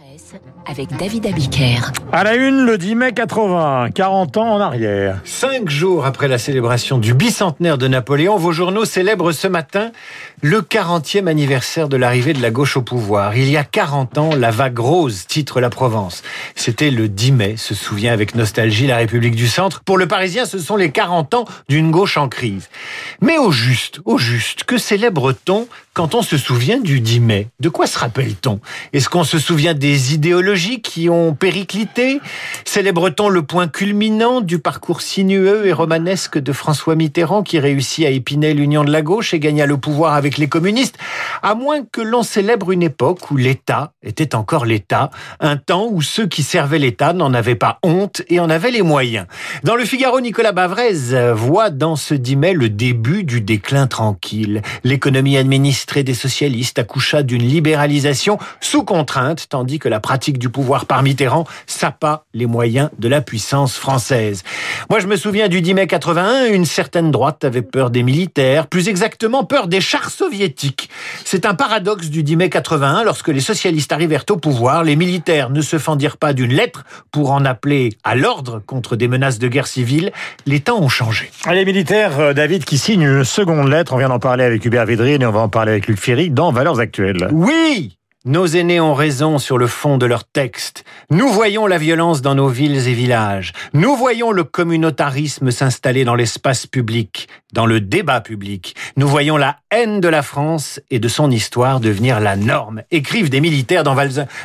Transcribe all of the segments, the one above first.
presse avec David Abiker. À la une, le 10 mai 80, 40 ans en arrière. Cinq jours après la célébration du bicentenaire de Napoléon, vos journaux célèbrent ce matin le 40e anniversaire de l'arrivée de la gauche au pouvoir. Il y a 40 ans, la vague rose titre la Provence. C'était le 10 mai, se souvient avec nostalgie la République du Centre. Pour le Parisien, ce sont les 40 ans d'une gauche en crise. Mais au juste, au juste, que célèbre-t-on quand on se souvient du 10 mai? De quoi se rappelle-t-on? Est-ce qu'on se souvient des idéologies qui ont périclité Célèbre-t-on le point culminant du parcours sinueux et romanesque de François Mitterrand qui réussit à épiner l'union de la gauche et gagna le pouvoir avec les communistes À moins que l'on célèbre une époque où l'État était encore l'État, un temps où ceux qui servaient l'État n'en avaient pas honte et en avaient les moyens. Dans le Figaro, Nicolas Bavrez voit dans ce 10 mai le début du déclin tranquille. L'économie administrée des socialistes accoucha d'une libéralisation sous contrainte, tandis que la pratique du pouvoir par Mitterrand sapa les moyens de la puissance française. Moi, je me souviens du 10 mai 81, une certaine droite avait peur des militaires, plus exactement peur des chars soviétiques. C'est un paradoxe du 10 mai 81, lorsque les socialistes arrivèrent au pouvoir, les militaires ne se fendirent pas d'une lettre pour en appeler à l'ordre contre des menaces de guerre civile. Les temps ont changé. Les militaires, euh, David, qui signent une seconde lettre, on vient d'en parler avec Hubert Védrine et on va en parler avec Luc Ferry dans Valeurs Actuelles. Oui nos aînés ont raison sur le fond de leur texte. Nous voyons la violence dans nos villes et villages. Nous voyons le communautarisme s'installer dans l'espace public, dans le débat public. Nous voyons la haine de la France et de son histoire devenir la norme. Écrivent des militaires dans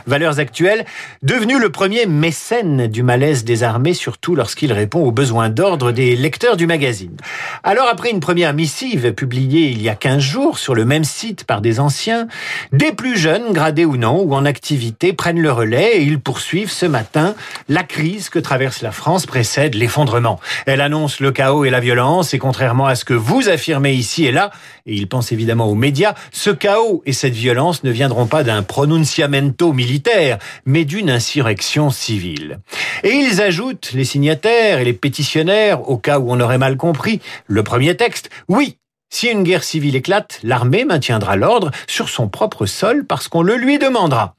Valeurs Actuelles, devenu le premier mécène du malaise des armées, surtout lorsqu'il répond aux besoins d'ordre des lecteurs du magazine. Alors après une première missive publiée il y a 15 jours sur le même site par des anciens, des plus jeunes, ou non, ou en activité, prennent le relais et ils poursuivent ce matin la crise que traverse la France précède l'effondrement. Elle annonce le chaos et la violence et contrairement à ce que vous affirmez ici et là, et ils pensent évidemment aux médias, ce chaos et cette violence ne viendront pas d'un pronunciamento militaire, mais d'une insurrection civile. Et ils ajoutent, les signataires et les pétitionnaires, au cas où on aurait mal compris, le premier texte, oui, si une guerre civile éclate, l'armée maintiendra l'ordre sur son propre sol parce qu'on le lui demandera.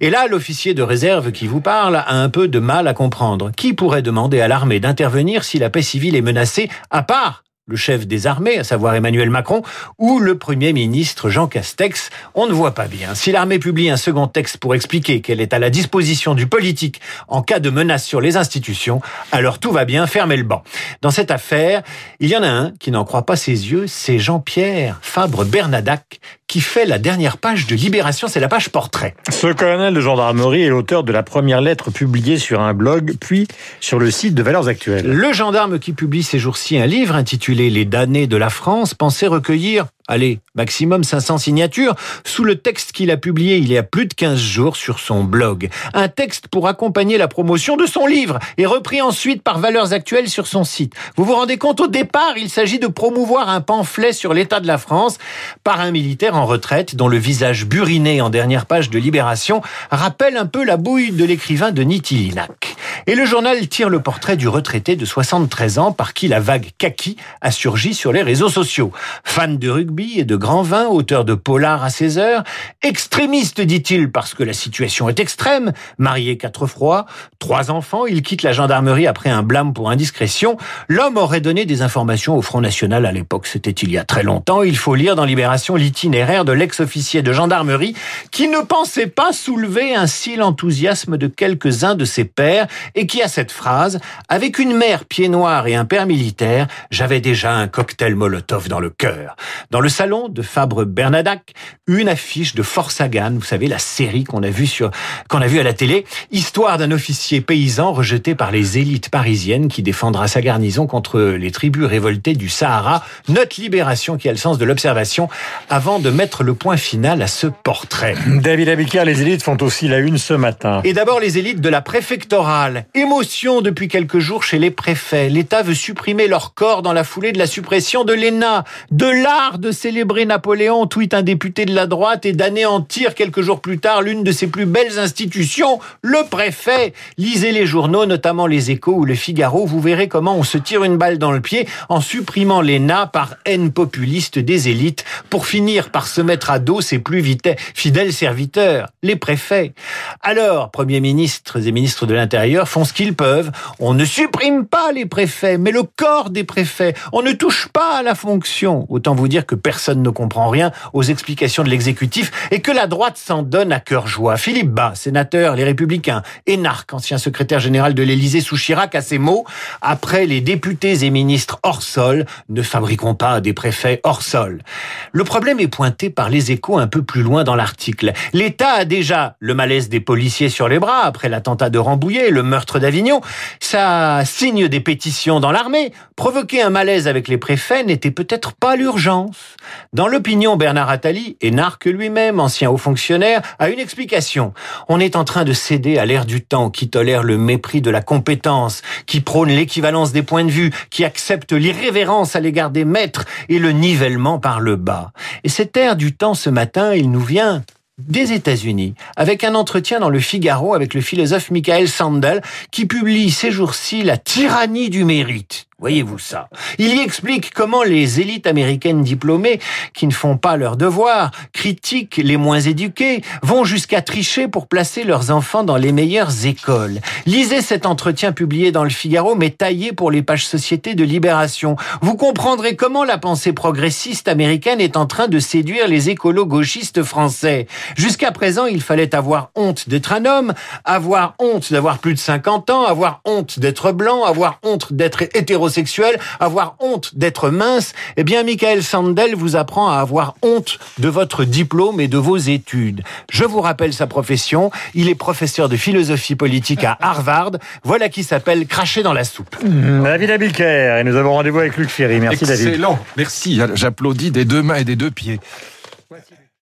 Et là, l'officier de réserve qui vous parle a un peu de mal à comprendre. Qui pourrait demander à l'armée d'intervenir si la paix civile est menacée, à part le chef des armées, à savoir Emmanuel Macron, ou le Premier ministre Jean Castex, on ne voit pas bien. Si l'armée publie un second texte pour expliquer qu'elle est à la disposition du politique en cas de menace sur les institutions, alors tout va bien, fermez le banc. Dans cette affaire, il y en a un qui n'en croit pas ses yeux, c'est Jean-Pierre Fabre Bernadac, qui fait la dernière page de Libération, c'est la page portrait. Ce colonel de gendarmerie est l'auteur de la première lettre publiée sur un blog, puis sur le site de Valeurs Actuelles. Le gendarme qui publie ces jours-ci un livre intitulé Les damnés de la France pensait recueillir allez, maximum 500 signatures, sous le texte qu'il a publié il y a plus de 15 jours sur son blog. Un texte pour accompagner la promotion de son livre et repris ensuite par Valeurs Actuelles sur son site. Vous vous rendez compte, au départ, il s'agit de promouvoir un pamphlet sur l'état de la France par un militaire en retraite dont le visage buriné en dernière page de Libération rappelle un peu la bouille de l'écrivain de Nitilinac. Et le journal tire le portrait du retraité de 73 ans par qui la vague kaki a surgi sur les réseaux sociaux. Fan de rugby et de grand vin, auteur de polar à 16 heures, extrémiste dit-il parce que la situation est extrême, marié quatre fois, trois enfants, il quitte la gendarmerie après un blâme pour indiscrétion. L'homme aurait donné des informations au Front National à l'époque, c'était il y a très longtemps. Il faut lire dans Libération l'itinéraire de l'ex-officier de gendarmerie qui ne pensait pas soulever ainsi l'enthousiasme de quelques-uns de ses pairs et qui a cette phrase Avec une mère pied noir et un père militaire, j'avais déjà un cocktail Molotov dans le cœur. Dans le salon de Fabre Bernadac, une affiche de Force Hagan, vous savez la série qu'on a vue sur qu'on a vue à la télé, histoire d'un officier paysan rejeté par les élites parisiennes qui défendra sa garnison contre les tribus révoltées du Sahara. Notre libération qui a le sens de l'observation avant de mettre le point final à ce portrait. David Abicard, les élites font aussi la une ce matin. Et d'abord les élites de la préfectorale émotion depuis quelques jours chez les préfets. L'État veut supprimer leur corps dans la foulée de la suppression de l'ENA. De l'art de célébrer Napoléon, tweet un député de la droite, et d'anéantir quelques jours plus tard l'une de ses plus belles institutions, le préfet. Lisez les journaux, notamment les Échos ou le Figaro, vous verrez comment on se tire une balle dans le pied en supprimant l'ENA par haine populiste des élites pour finir par se mettre à dos ses plus fidèles serviteurs, les préfets. Alors, premiers ministres et ministres de l'Intérieur font ce qu'ils peuvent. On ne supprime pas les préfets, mais le corps des préfets. On ne touche pas à la fonction. Autant vous dire que personne ne comprend rien aux explications de l'exécutif et que la droite s'en donne à cœur joie. Philippe Bas, sénateur, les Républicains, Énarque, ancien secrétaire général de l'Élysée sous Chirac, à ces mots, après les députés et ministres hors sol, ne fabriquons pas des préfets hors sol. Le problème est pointé par les échos un peu plus loin dans l'article. L'État a déjà le malaise des policiers sur les bras après l'attentat de Rambouillet, le meurtre d'Avignon. Ça signe des pétitions dans l'armée. Provoquer un malaise avec les préfets n'était peut-être pas l'urgence. Dans l'opinion, Bernard Attali, énarque lui-même, ancien haut fonctionnaire, a une explication. On est en train de céder à l'ère du temps qui tolère le mépris de la compétence, qui prône l'équivalence des points de vue, qui accepte l'irrévérence à l'égard des maîtres et le nivellement par le bas. Et cette ère du temps ce matin, il nous vient des États-Unis, avec un entretien dans le Figaro avec le philosophe Michael Sandel, qui publie ces jours-ci La tyrannie du mérite. Voyez-vous ça? Il y explique comment les élites américaines diplômées, qui ne font pas leur devoir, critiquent les moins éduqués, vont jusqu'à tricher pour placer leurs enfants dans les meilleures écoles. Lisez cet entretien publié dans le Figaro, mais taillé pour les pages société de Libération. Vous comprendrez comment la pensée progressiste américaine est en train de séduire les écolos gauchistes français. Jusqu'à présent, il fallait avoir honte d'être un homme, avoir honte d'avoir plus de 50 ans, avoir honte d'être blanc, avoir honte d'être hétérosexuel avoir honte d'être mince, eh bien, Michael Sandel vous apprend à avoir honte de votre diplôme et de vos études. Je vous rappelle sa profession. Il est professeur de philosophie politique à Harvard. Voilà qui s'appelle cracher dans la soupe. Mmh, David Abiker. Et nous avons rendez-vous avec Luc Ferry. Merci, Excellent. David. Excellent. Merci. J'applaudis des deux mains et des deux pieds.